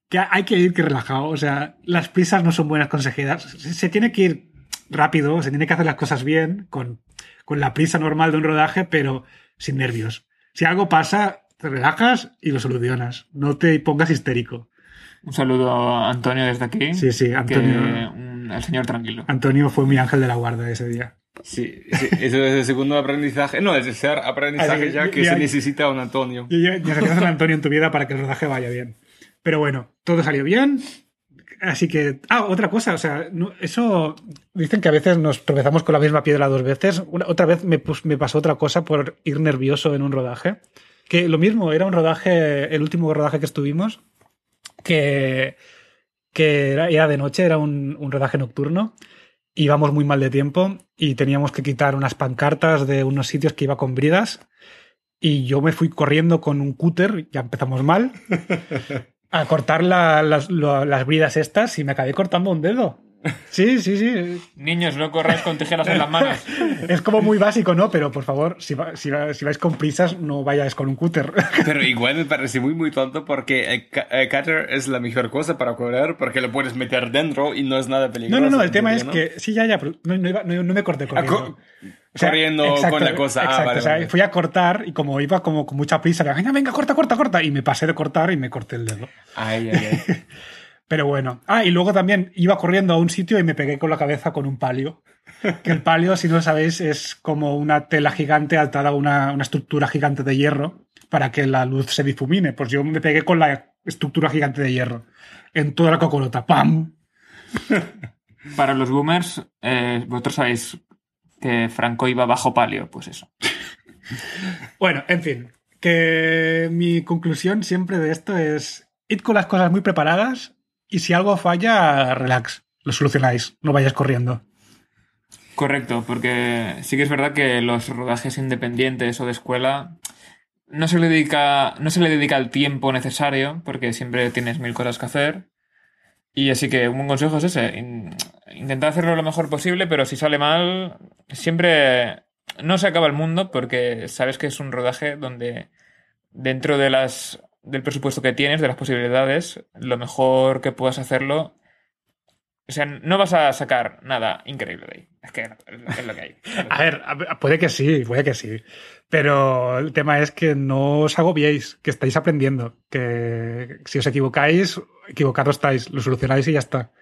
que hay que ir que relajado. O sea, las prisas no son buenas consejeras. Se, se tiene que ir rápido, se tiene que hacer las cosas bien, con, con la prisa normal de un rodaje, pero sin nervios. Si algo pasa, te relajas y lo solucionas. No te pongas histérico. Un saludo a Antonio desde aquí. Sí, sí, que- Antonio. el señor tranquilo. Antonio fue mi ángel de la guarda ese día. Sí, sí, eso es el segundo aprendizaje. No, es el tercer aprendizaje Ah, ya que ya- se necesita un Antonio. Ya, ya necesitas a Antonio en tu vida para que el rodaje vaya bien. Pero bueno, todo salió bien. Así que. Ah, otra cosa, o sea, no- eso. Dicen que a veces nos tropezamos con la misma piedra dos veces. Una- otra vez me, pasó otra cosa por ir nervioso en un rodaje. Que lo mismo, era un rodaje, el último rodaje que estuvimos, que que era, era de noche, era un, un rodaje nocturno. Íbamos muy mal de tiempo y teníamos que quitar unas pancartas de unos sitios que iba con bridas. Y yo me fui corriendo con un cúter, ya empezamos mal, *laughs* a cortar la- las, lo- las bridas estas y me acabé cortando un dedo. Sí, sí, sí. Niños, no corráis con tijeras en las manos. Es como muy básico, ¿no? Pero por favor, si, va- si, va- si vais con prisas, no vayáis con un cúter. Pero igual me parece muy, muy tonto porque el, ca- el cutter es la mejor cosa para correr porque lo puedes meter dentro y no es nada No, peligroso. no, no, el tema es teoría, que sí, ya, ya, pero no, no iba- no- no me corté Ah, corriendo. co- O sea, corriendo exacto, con la cosa. Ah, exacto, vale, o sea, vale. fui a cortar y como iba como con mucha prisa, le venga, venga, corta, corta, corta. Y me pasé de cortar y me corté el dedo. Ay, ay, ay. *laughs* Pero bueno. Ah, y luego también iba corriendo a un sitio y me pegué con la cabeza con un palio. Que el palio, si no lo sabéis, es como una tela gigante atada a una, una estructura gigante de hierro para que la luz se difumine. Pues yo me pegué con la estructura gigante de hierro en toda la cocorota. ¡Pam! *laughs* Para los boomers, eh, vosotros sabéis que Franco iba bajo palio, pues eso. Bueno, en fin, que mi conclusión siempre de esto es id con las cosas muy preparadas y si algo falla, relax, lo solucionáis, no vayas corriendo. Correcto, porque sí que es verdad que los rodajes independientes o de escuela no se le dedica, no se le dedica el tiempo necesario, porque siempre tienes mil cosas que hacer. Y así que un buen consejo es ese, in- intentar hacerlo lo mejor posible, pero si sale mal, siempre no se acaba el mundo, porque sabes que es un rodaje donde dentro de las del presupuesto que tienes, de las posibilidades, lo mejor que puedas hacerlo o sea, no vas a sacar nada increíble de ahí. Es que es lo que hay. A ver, puede que sí, puede que sí. Pero el tema es que no os agobiéis, que estáis aprendiendo, que si os equivocáis, equivocados estáis, lo solucionáis y ya está.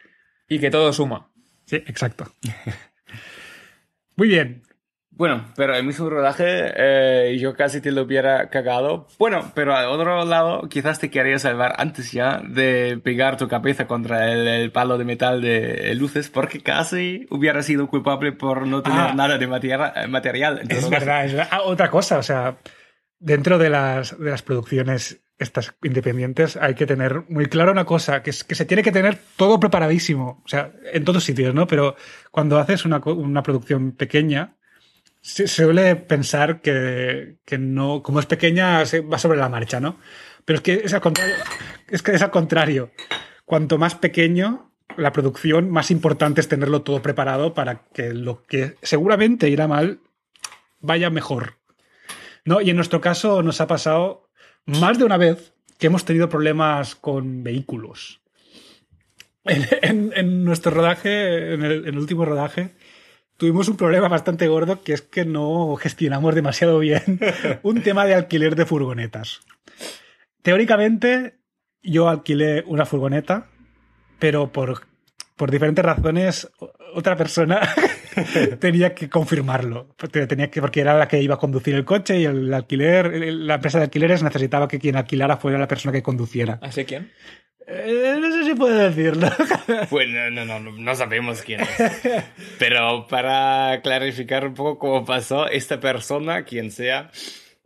Y que todo suma. Sí, exacto. *laughs* Muy bien. Bueno, pero el mismo rodaje eh, yo casi te lo hubiera cagado. Bueno, pero al otro lado quizás te quería salvar antes ya de pegar tu cabeza contra el, el palo de metal de luces porque casi hubiera sido culpable por no tener Ah. nada de material. Es verdad, es verdad. Ah, otra cosa, o sea, dentro de las, de las producciones estas independientes hay que tener muy claro una cosa, que es que se tiene que tener todo preparadísimo, o sea, en todos sitios, ¿no? Pero cuando haces una, una producción pequeña, se suele pensar que, que no, como es pequeña, se va sobre la marcha, ¿no? Pero es que es al contrario. Es que es al contrario. Cuanto más pequeño la producción, más importante es tenerlo todo preparado para que lo que seguramente irá mal vaya mejor. ¿No? Y en nuestro caso nos ha pasado más de una vez que hemos tenido problemas con vehículos. En, nuestro rodaje, en el último rodaje, tuvimos un problema bastante gordo que es que no gestionamos demasiado bien *laughs* un tema de alquiler de furgonetas. Teóricamente, yo alquilé una furgoneta, pero por, por diferentes razones, otra persona *laughs* tenía que confirmarlo. Porque Tenía que, porque era la que iba a conducir el coche y el alquiler, la empresa de alquileres necesitaba que quien alquilara fuera la persona que conduciera. ¿Así quién? Eh, no sé si puedo decirlo. *laughs* Pues no, no, no, no, no sabemos quién es. Pero para clarificar un poco cómo pasó, esta persona, quien sea,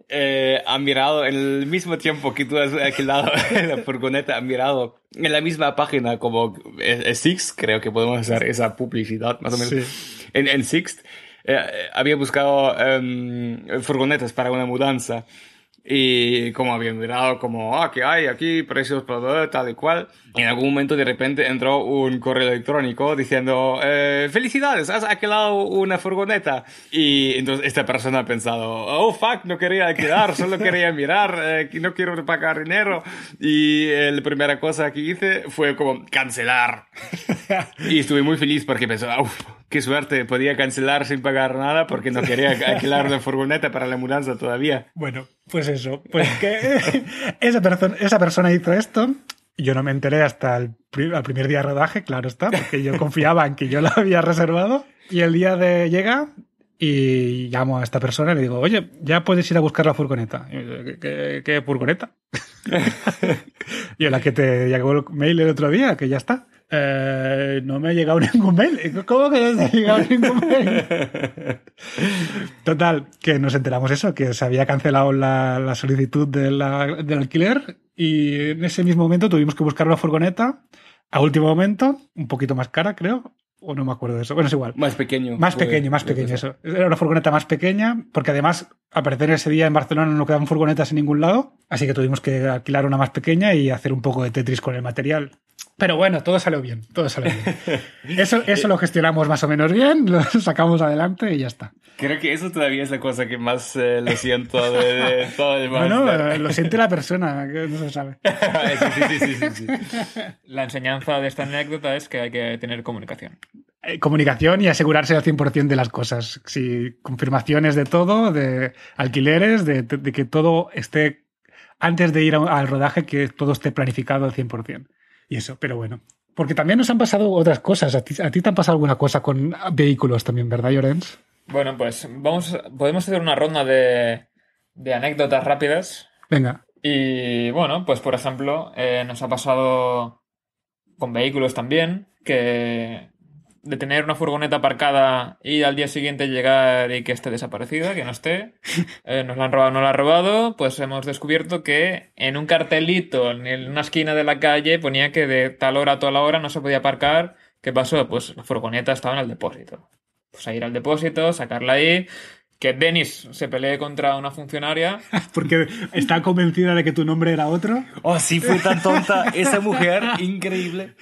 eh, ha mirado en el mismo tiempo que tú has alquilado *laughs* la furgoneta, ha mirado en la misma página como eh, eh, Sixt, creo que podemos hacer esa publicidad más o menos. Sí. En, en Sixt eh, había buscado em, furgonetas para una mudanza. Y como había mirado como, ah, ¿qué hay aquí? Precios, tal y cual. Y en algún momento de repente entró un correo electrónico diciendo, eh, felicidades, has alquilado una furgoneta. Y entonces esta persona ha pensado, oh, fuck, no quería alquilar, solo quería mirar, eh, que no quiero pagar dinero. Y eh, la primera cosa que hice fue como cancelar. *laughs* Y estuve muy feliz porque pensé, uff, qué suerte, podía cancelar sin pagar nada porque no quería *laughs* alquilar una furgoneta para la mudanza todavía. Bueno, pues eso, pues que *laughs* esa, persona esa persona hizo esto. Yo no me enteré hasta el, al primer día de rodaje, claro está, porque yo confiaba en que yo la había reservado. Y el día de llega y llamo a esta persona y le digo, oye, ya puedes ir a buscar la furgoneta. Y dice, ¿Qué, qué- qué furgoneta? *laughs* y la que te llegó el mail el otro día, que ya está. "Eh, no me ha llegado *laughs* ningún mail. ¿Cómo que no te ha llegado ningún mail? Total, que nos enteramos eso, que se había cancelado la, la solicitud de la- del alquiler y en ese mismo momento tuvimos que buscar una furgoneta a último momento, un poquito más cara, creo, o no me acuerdo de eso. Bueno, es igual. Más pequeño. Más puede- pequeño, más pequeño, eso. Era una furgoneta más pequeña, porque además, parecer ese día en Barcelona no quedaban furgonetas en ningún lado, así que tuvimos que alquilar una más pequeña y hacer un poco de Tetris con el material. Pero bueno, todo salió bien, todo salió bien. *laughs* Eso, eso lo gestionamos más o menos bien, *laughs* lo sacamos adelante y ya está. Creo que eso todavía es la cosa que más eh, lo siento de, de *laughs* todo el Bueno, máster. eh, lo siente la persona, que no se sabe. sí, sí, sí, sí, sí, sí. La enseñanza de esta anécdota es que hay que tener comunicación. Eh, Comunicación y asegurarse al 100% de las cosas. Sí, confirmaciones de todo, de alquileres, de, de que todo esté, antes de ir a- al rodaje, que todo esté planificado al 100%. Y eso, pero bueno. Porque también nos han pasado otras cosas. A ti, a ti te han pasado alguna cosa con vehículos también, ¿verdad, Llorens? Bueno, pues vamos, podemos hacer una ronda de, de anécdotas rápidas. Venga. Y bueno, pues por ejemplo, eh, nos ha pasado con vehículos también, que de tener una furgoneta aparcada y al día siguiente llegar y que esté desaparecida, que no esté, *laughs* eh, nos la han robado, no la han robado, pues hemos descubierto que en un cartelito en una esquina de la calle ponía que de tal hora a tal hora no se podía aparcar. ¿Qué pasó? Pues la furgoneta estaba en el depósito. Pues a ir al depósito, sacarla ahí, que Dennis se pelee contra una funcionaria. *laughs* Porque está convencida de que tu nombre era otro. Oh, sí, fue tan tonta *laughs* esa mujer, increíble.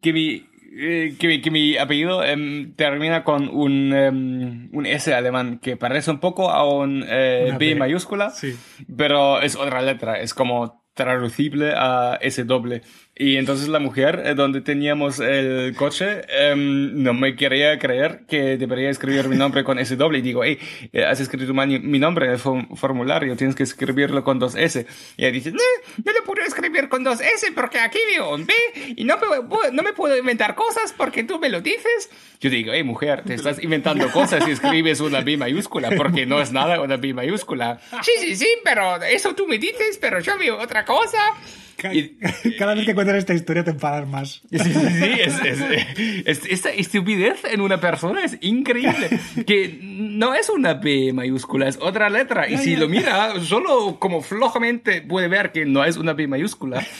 Que mi, eh, que mi, que mi apellido em, termina con un, em, un S alemán que parece un poco a un eh, B, B. mayúscula, Sí. pero es otra letra, es como traducible a S doble. Y entonces la mujer, eh, donde teníamos el coche, em, no me quería creer que debería escribir mi nombre con S doble. Y digo, hey, eh, has escrito mi nombre en el form- formulario, tienes que escribirlo con dos S. Y ella dice, no, no lo puedo escribir con dos S porque aquí veo un B y no me, no me puedo inventar cosas porque tú me lo dices. Yo digo, hey, mujer, te estás inventando cosas y escribes una B mayúscula porque no es nada una B mayúscula. Sí, sí, sí, pero eso tú me dices, pero yo veo otra cosa. Y- Cada vez que cuentas esta historia te enfadas más. *laughs* Sí, sí, sí, es, es- es- esta estupidez en una persona es increíble. Que no es una B mayúscula, es otra letra. Y si lo mira, solo como flojamente puede ver que no es una B mayúscula. *laughs*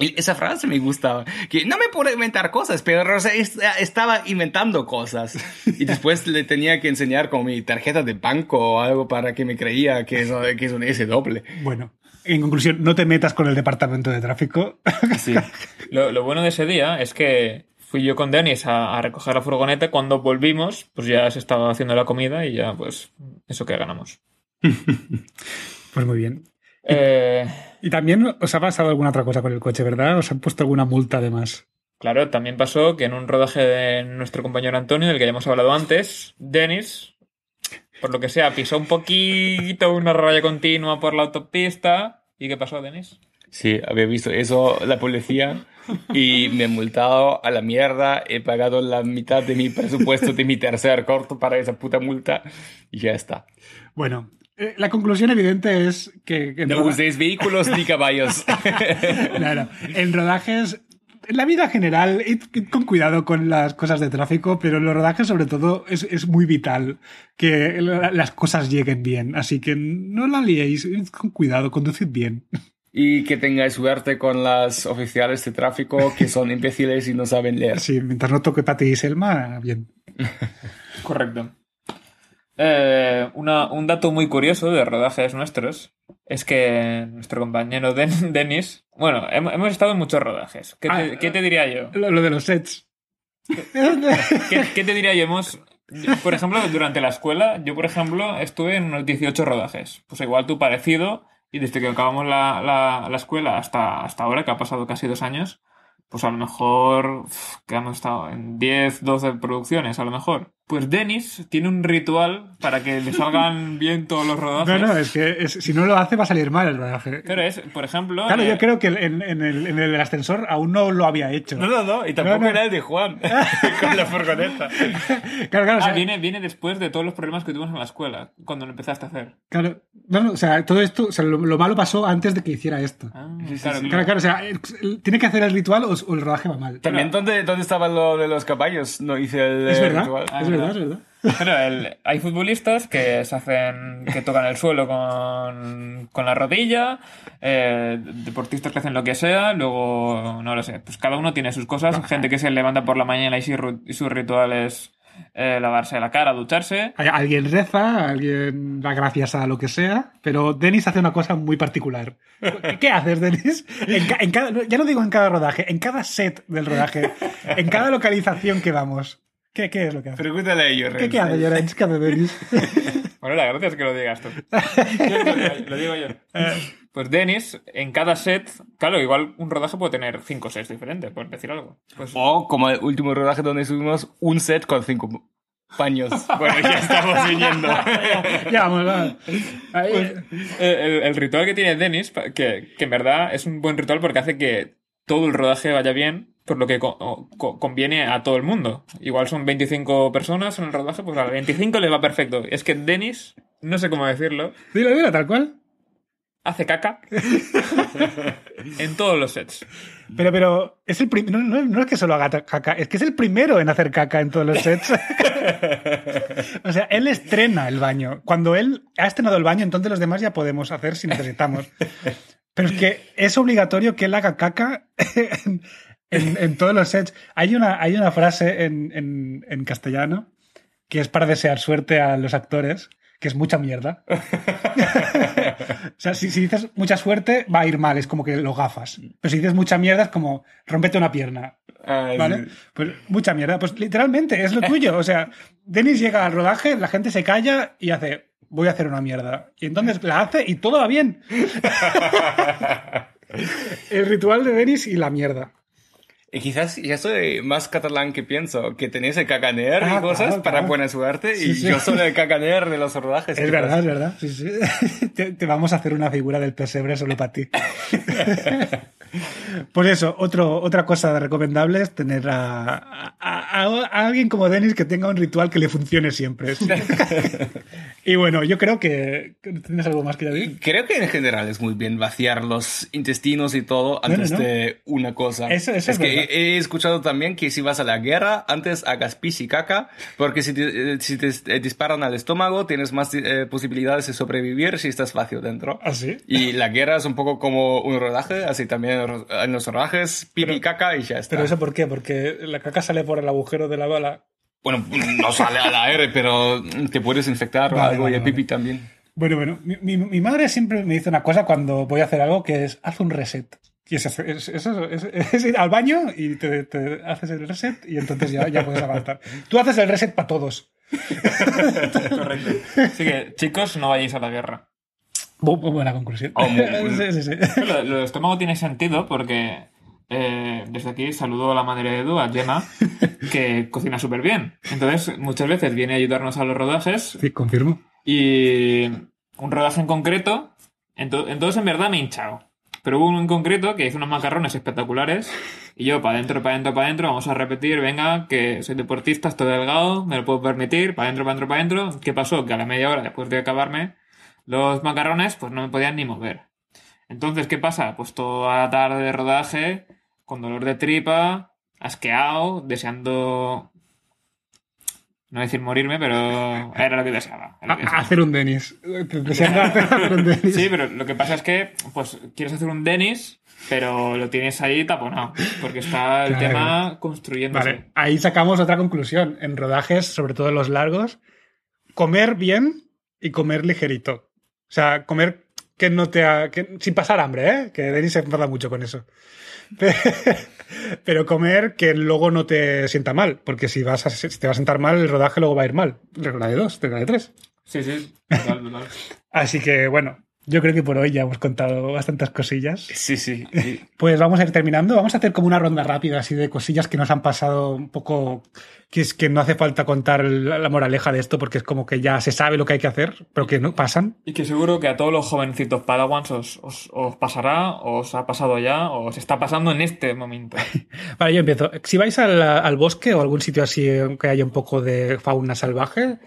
Y esa frase me gustaba. Que no me puedo inventar cosas, pero o sea, est- estaba inventando cosas. Y después le tenía que enseñar con mi tarjeta de banco o algo para que me creía que es, que es un S doble. Bueno, en conclusión, no te metas con el departamento de tráfico. Sí. Lo, lo bueno de ese día es que fui yo con Dennis a, a recoger la furgoneta. Cuando volvimos, pues ya se estaba haciendo la comida y ya, pues, eso que ganamos. *laughs* Pues muy bien. Eh, Y también os ha pasado alguna otra cosa con el coche, ¿verdad? ¿Os han puesto alguna multa además? claro, también pasó que en un rodaje de nuestro compañero Antonio, del que ya hemos hablado antes, Dennis, por lo que sea, pisó un poquito una raya continua por la autopista. ¿Y qué pasó, Dennis? Sí, había visto eso la policía y me han multado a la mierda. He pagado la mitad de mi presupuesto de mi tercer corto para esa puta multa y ya está. Bueno, eh, la conclusión evidente es que, que No roda- uséis vehículos ni caballos. *laughs* Claro, en rodajes, la vida general, id con cuidado con las cosas de tráfico, pero en los rodajes sobre todo es, es muy vital que la- las cosas lleguen bien. Así que no la liéis, id con cuidado, conducid bien. Y que tengáis suerte con las oficiales de tráfico que son *laughs* imbéciles y no saben leer. Sí, mientras no toque Pati y Selma, bien. Correcto. Eh, una- un dato muy curioso de rodajes nuestros es que nuestro compañero Den- *laughs* Dennis. Bueno, hem- hemos estado en muchos rodajes. ¿Qué te, Ah, qué te diría yo? Lo, lo de los sets. ¿Qué, qué te diría yo? Hemos. Por ejemplo, durante la escuela, yo, por ejemplo, estuve en unos 18 rodajes. Pues igual tú parecido, y desde que acabamos la, la- la escuela hasta, hasta ahora, que ha pasado casi dos años, pues a lo mejor uf, que hemos estado en 10, 12 producciones, a lo mejor. Pues Dennis tiene un ritual para que le salgan *laughs* bien todos los rodajes. No, no, es que es- si no lo hace va a salir mal el rodaje. Pero es, por ejemplo. Claro, eh, yo creo que en, en el, en el del ascensor aún no lo había hecho. No, no, no. Y tampoco No, no. era el de Juan *laughs* *laughs* con la furgoneta. Claro, claro, o ah, sea, viene, viene después de todos los problemas que tuvimos en la escuela, cuando lo empezaste a hacer. claro. No, no, o sea, todo esto, o sea, lo, lo malo pasó antes de que hiciera esto. Ah, Sí, sí, claro, sí. Claro, claro, o sea, tiene que hacer el ritual o, o el rodaje va mal. También, ¿dónde, ¿dónde estaba lo de los caballos? No hice el Es verdad, ritual. Ah, es es verdad, verdad. es verdad. Pero el- hay futbolistas que se hacen, que tocan el suelo con, con la rodilla, eh, deportistas que hacen lo que sea, luego, no lo sé, pues cada uno tiene sus cosas, gente que se levanta por la mañana y, su ru- y su ritual es eh, lavarse la cara, ducharse. Alguien reza, alguien da gracias a lo que sea, pero Denis hace una cosa muy particular. ¿Qué- ¿Qué haces, Denis? En ya no digo en cada rodaje, en cada set del rodaje, en cada localización que vamos. ¿Qué, qué es lo que hace? Pregúntale a ellos. ¿Qué, qué hace, Llorens? ¿Qué hace, Denis? *laughs* Bueno, la gracia es que lo digas tú. Yo lo, digo, lo digo yo. Pues Dennis, en cada set, claro, igual un rodaje puede tener cinco sets diferentes, por decir algo. Pues, O como el último rodaje donde subimos un set con cinco paños. *laughs* Bueno, ya estamos viniendo. *laughs* ya vamos, va. Ahí- Eh, el, el ritual que tiene Dennis, pa- que, que en verdad es un buen ritual porque hace que todo el rodaje vaya bien, por lo que co- co- conviene a todo el mundo. Igual son 25 personas en el rodaje, pues a las 25 les va perfecto. Es que Dennis, no sé cómo decirlo, Dilo, dilo, tal cual. hace caca *laughs* en todos los sets. Pero, pero, es el no, no- no es que solo haga caca, es que es el primero en hacer caca en todos los sets. *laughs* o sea, él estrena el baño. Cuando él ha estrenado el baño, entonces los demás ya podemos hacer si necesitamos. Pero es que es obligatorio que él haga caca en, en- en todos los sets. Hay una, hay una frase en, en- en castellano que es para desear suerte a los actores, que es mucha mierda. *laughs* o sea, si, si dices mucha suerte, va a ir mal, es como que lo gafas. Pero si dices mucha mierda, es como rompete una pierna. ¿Vale? Pues mucha mierda. Pues literalmente es lo tuyo. O sea, Denis llega al rodaje, la gente se calla y hace, voy a hacer una mierda. Y entonces la hace y todo va bien. *laughs* El ritual de Denis y la mierda. Y quizás ya soy más catalán que pienso, que tenéis el cacaner Ah, y cosas claro, para claro. buena suerte, Sí, y sí. yo soy el cacaner de los rodajes. Es verdad, es verdad. Sí. *laughs* Te, te vamos a hacer una figura del pesebre solo para ti. *laughs* Pues eso, otro, otra cosa recomendable es tener a, a- a- a alguien como Denis que tenga un ritual que le funcione siempre. *laughs* y bueno, yo creo que... ¿Tienes algo más que añadir? Creo que en general es muy bien vaciar los intestinos y todo antes no. de una cosa. Eso- eso es que verdad. he, he escuchado también que si vas a la guerra, antes hagas pis y caca, porque si te, eh, si te eh, disparan al estómago, tienes más eh, posibilidades de sobrevivir si estás vacío dentro. ¿Ah, sí? Y la guerra es un poco como un rodaje, así también en los- en los rodajes, pipi y caca y ya está. ¿Pero eso por qué? Porque la caca sale por el agujero de la bala. Bueno, no sale al aire, pero te puedes infectar o Vale, algo vale, y el vale. pipi también. Bueno, bueno, mi, mi- mi madre siempre me dice una cosa cuando voy a hacer algo que es haz un reset. Y es, es- es- es ir al baño y te, te haces el reset y entonces ya, ya puedes avanzar. Tú haces el reset para todos. *laughs* Correcto. Así que, chicos, no vayáis a la guerra. Bu- bu- buena conclusión. Oh, muy *laughs* bueno. Sí, sí, sí. Lo, lo del estómago tiene sentido porque eh, desde aquí saludo a la madre de Edu, a Gemma, *laughs* que cocina súper bien. Entonces, muchas veces viene a ayudarnos a los rodajes Sí, confirmo. y un rodaje en concreto, ento- entonces en verdad me he hinchado. Pero hubo uno en concreto que hizo unos macarrones espectaculares y yo para adentro, para adentro, para adentro, vamos a repetir, venga, que soy deportista, estoy delgado, me lo puedo permitir, para adentro, para adentro, para adentro. ¿Qué pasó? Que a la media hora después de acabarme los macarrones, pues no me podían ni mover. Entonces, ¿qué pasa? Pues toda la tarde de rodaje, con dolor de tripa, asqueado, deseando... No decir morirme, pero era lo que deseaba. era lo que A- deseaba. hacer un Denis. Hacer, hacer un *laughs* Denis. Sí, pero lo que pasa es que, pues, quieres hacer un Denis, pero lo tienes ahí taponado. Porque está el Claro. tema construyéndose. Vale, ahí sacamos otra conclusión. En rodajes, sobre todo en los largos, comer bien y comer ligerito. O sea, comer que no te ha- que- sin pasar hambre, ¿eh? Que Denis se enfada mucho con eso. *laughs* Pero comer que luego no te sienta mal, porque si, vas a- si te va a sentar mal, el rodaje luego va a ir mal. Regla de dos, regla de tres. Sí, sí, total, total. *laughs* Así que, bueno, yo creo que por hoy ya hemos contado bastantes cosillas. Sí, sí. *laughs* Pues vamos a ir terminando. Vamos a hacer como una ronda rápida así de cosillas que nos han pasado un poco. Que es que no hace falta contar la moraleja de esto porque es como que ya se sabe lo que hay que hacer, pero que no pasan. Y que seguro que a todos los jovencitos Padawans os, os, os pasará, os ha pasado ya, o os está pasando en este momento. *laughs* Vale, yo empiezo. Si vais al, al bosque o algún sitio así que haya un poco de fauna salvaje,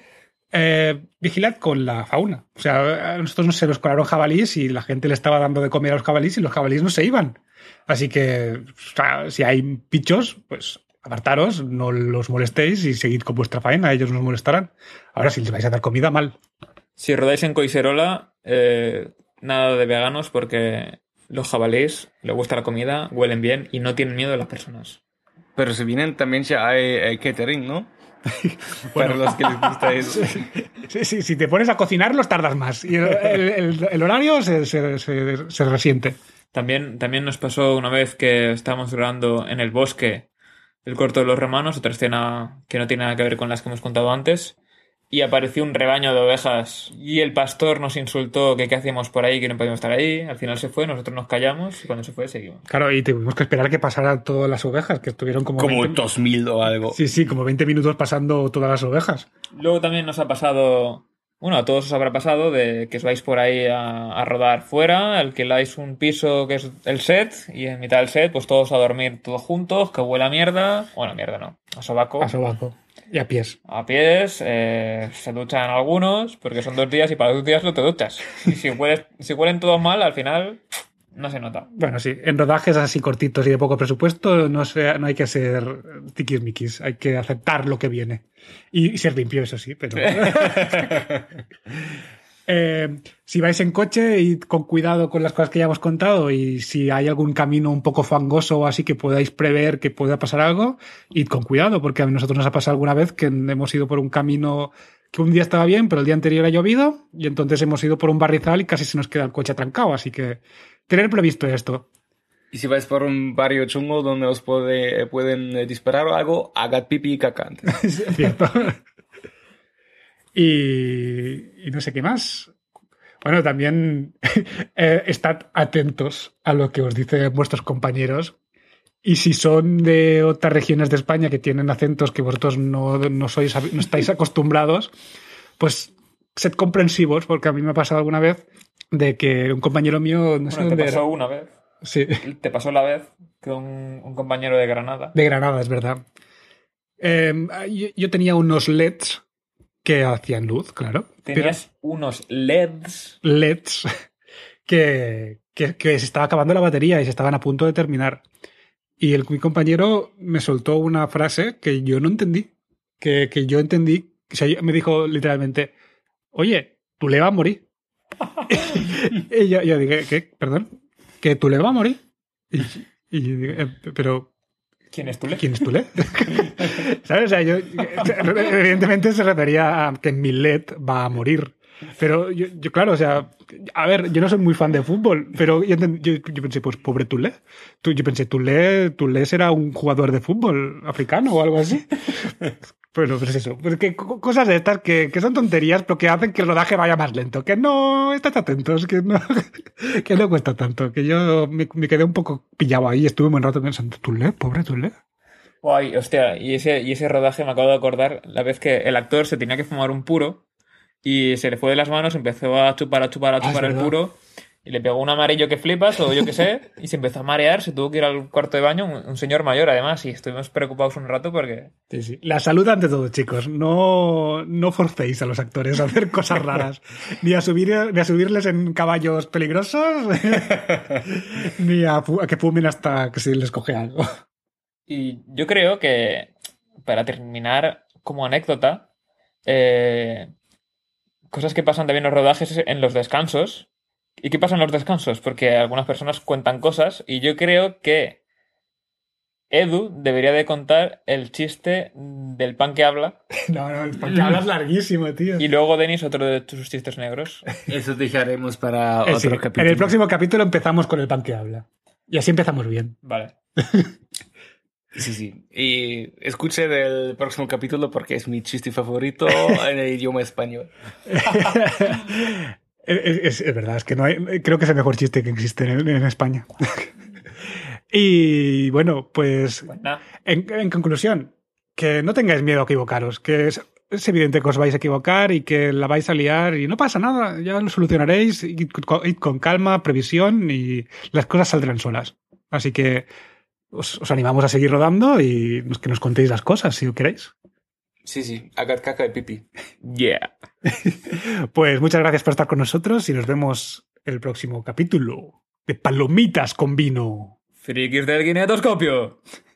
eh, vigilad con la fauna. O sea, a nosotros no se nos colaron jabalíes y la gente le estaba dando de comer a los jabalíes y los jabalíes no se iban. Así que, o sea, si hay bichos, pues apartaros, no los molestéis y seguid con vuestra faena, ellos nos molestarán. Ahora, si les vais a dar comida, mal. Si rodáis en Coiserola, eh, nada de veganos porque los jabalíes les gusta la comida, huelen bien y no tienen miedo de las personas. Pero si vienen también ya hay, hay catering, ¿no? *laughs* Para los que les gusta eso. *laughs* Sí, sí, si te pones a cocinarlos tardas más y el, el- el- el horario se, se- se- se resiente. También, también nos pasó una vez que estábamos grabando en el bosque el corto de los romanos, otra escena que no tiene nada que ver con las que hemos contado antes, y apareció un rebaño de ovejas y el pastor nos insultó que qué hacíamos por ahí, que no podíamos estar ahí. Al final se fue, nosotros nos callamos y cuando se fue seguimos. Claro, y tuvimos que esperar que pasaran todas las ovejas, que estuvieron como, Como 20 2000 o algo. Sí, sí, como 20 minutos pasando todas las ovejas. Luego también nos ha pasado, bueno, a todos os habrá pasado de que os vais por ahí a, a rodar fuera, alquiláis un piso que es el set y en mitad del set pues todos a dormir todos juntos, que huele a mierda, bueno, mierda no, a sobaco, A sobaco. Y a pies. a pies, eh, se duchan algunos porque son dos días y para dos días no te duchas. Y si, hueles- si huelen todos mal, al final no se nota. Bueno, sí, en rodajes así cortitos y de poco presupuesto no, sea, no hay que ser tiquismiquis, hay que aceptar lo que viene. Y, y ser limpio, eso sí, pero... *laughs* Eh, si vais en coche, id con cuidado con las cosas que ya hemos contado y si hay algún camino un poco fangoso o así que podáis prever que pueda pasar algo, id con cuidado, porque a nosotros nos ha pasado alguna vez que hemos ido por un camino que un día estaba bien, pero el día anterior ha llovido y entonces hemos ido por un barrizal y casi se nos queda el coche atrancado, así que tener previsto esto. Y si vais por un barrio chungo donde os puede, pueden disparar o algo, hagad pipi y caca antes. *laughs* Es cierto. Y, y no sé qué más. Bueno, también *laughs* eh, estad atentos a lo que os dicen vuestros compañeros. Y si son de otras regiones de España que tienen acentos que vosotros no, no sois, no estáis *laughs* acostumbrados, pues sed comprensivos, porque a mí me ha pasado alguna vez de que un compañero mío, no sé te pasó era. una vez. Sí, Te pasó la vez que un, un compañero de Granada. de Granada, es verdad. Eh, yo, yo tenía unos LEDs que hacían luz, claro. pero- Tenías unos LEDs. LEDs *laughs* que, que, que se estaba acabando la batería y se estaban a punto de terminar. Y el, mi compañero me soltó una frase que yo no entendí. Que, que yo entendí. O sea, me dijo literalmente: Oye, tu le va a morir. *laughs* y yo, yo dije: ¿Qué? Perdón. ¿Que tu le va a morir? Y, y yo dije, "Eh, pero ¿Quién es tu LED? ¿Quién es Tule? *laughs* ¿Sabes? O sea, yo, evidentemente se refería a que mi LED va a morir. Pero yo, yo, claro, o sea, a ver, yo no soy muy fan de fútbol, pero yo, yo- yo pensé, pues pobre Tule. Yo pensé, Tule, Tule será un jugador de fútbol africano o algo así. Bueno, pues eso. Pues que co- cosas de estas que, que son tonterías, pero que hacen que el rodaje vaya más lento. Que no, estad atentos, que no, *laughs* que no cuesta tanto. Que yo me, me quedé un poco pillado ahí estuve un buen rato pensando, Tule, pobre Tule. Guay, hostia, y ese, y ese rodaje me acabo de acordar la vez que el actor se tenía que fumar un puro y se le fue de las manos, empezó a chupar, a chupar, a Ah, chupar el verdad. puro y le pegó un amarillo que flipas o yo qué sé y se empezó a marear, se tuvo que ir al cuarto de baño, un, un señor mayor además y estuvimos preocupados un rato porque... Sí, sí. La salud ante todo, chicos. No, no forcéis a los actores a hacer cosas *laughs* raras. ni, a subir, ni a subirles en caballos peligrosos, *laughs* ni a que fumen hasta que se les coge algo. Y yo creo que, para terminar como anécdota, eh, cosas que pasan también en los rodajes en los descansos. ¿Y qué pasa en los descansos? Porque algunas personas cuentan cosas y yo creo que Edu debería de contar el chiste del pan que habla *laughs* No, no, el pan *laughs* que hablas larguísimo, tío. y luego Denis otro de sus chistes negros. Eso dejaremos para Eh, otro sí, capítulo. En el próximo capítulo empezamos con el pan que habla. Y así empezamos bien. Vale. *laughs* Sí, sí. Y escuche del próximo capítulo porque es mi chiste favorito en el idioma español. Es, es- es verdad, es que no hay, creo que es el mejor chiste que existe en, en España. *laughs* y bueno, pues Pues. En, en conclusión, que no tengáis miedo a equivocaros, que es, es evidente que os vais a equivocar y que la vais a liar y no pasa nada, ya lo solucionaréis, id con, calma, previsión y las cosas saldrán solas. Así que os, os animamos a seguir rodando y que nos contéis las cosas si queréis. Sí, sí. Hagad caca y pipi. Yeah. *laughs* Pues muchas gracias por estar con nosotros y nos vemos el próximo capítulo de Palomitas con vino. Frikis del guinetoscopio.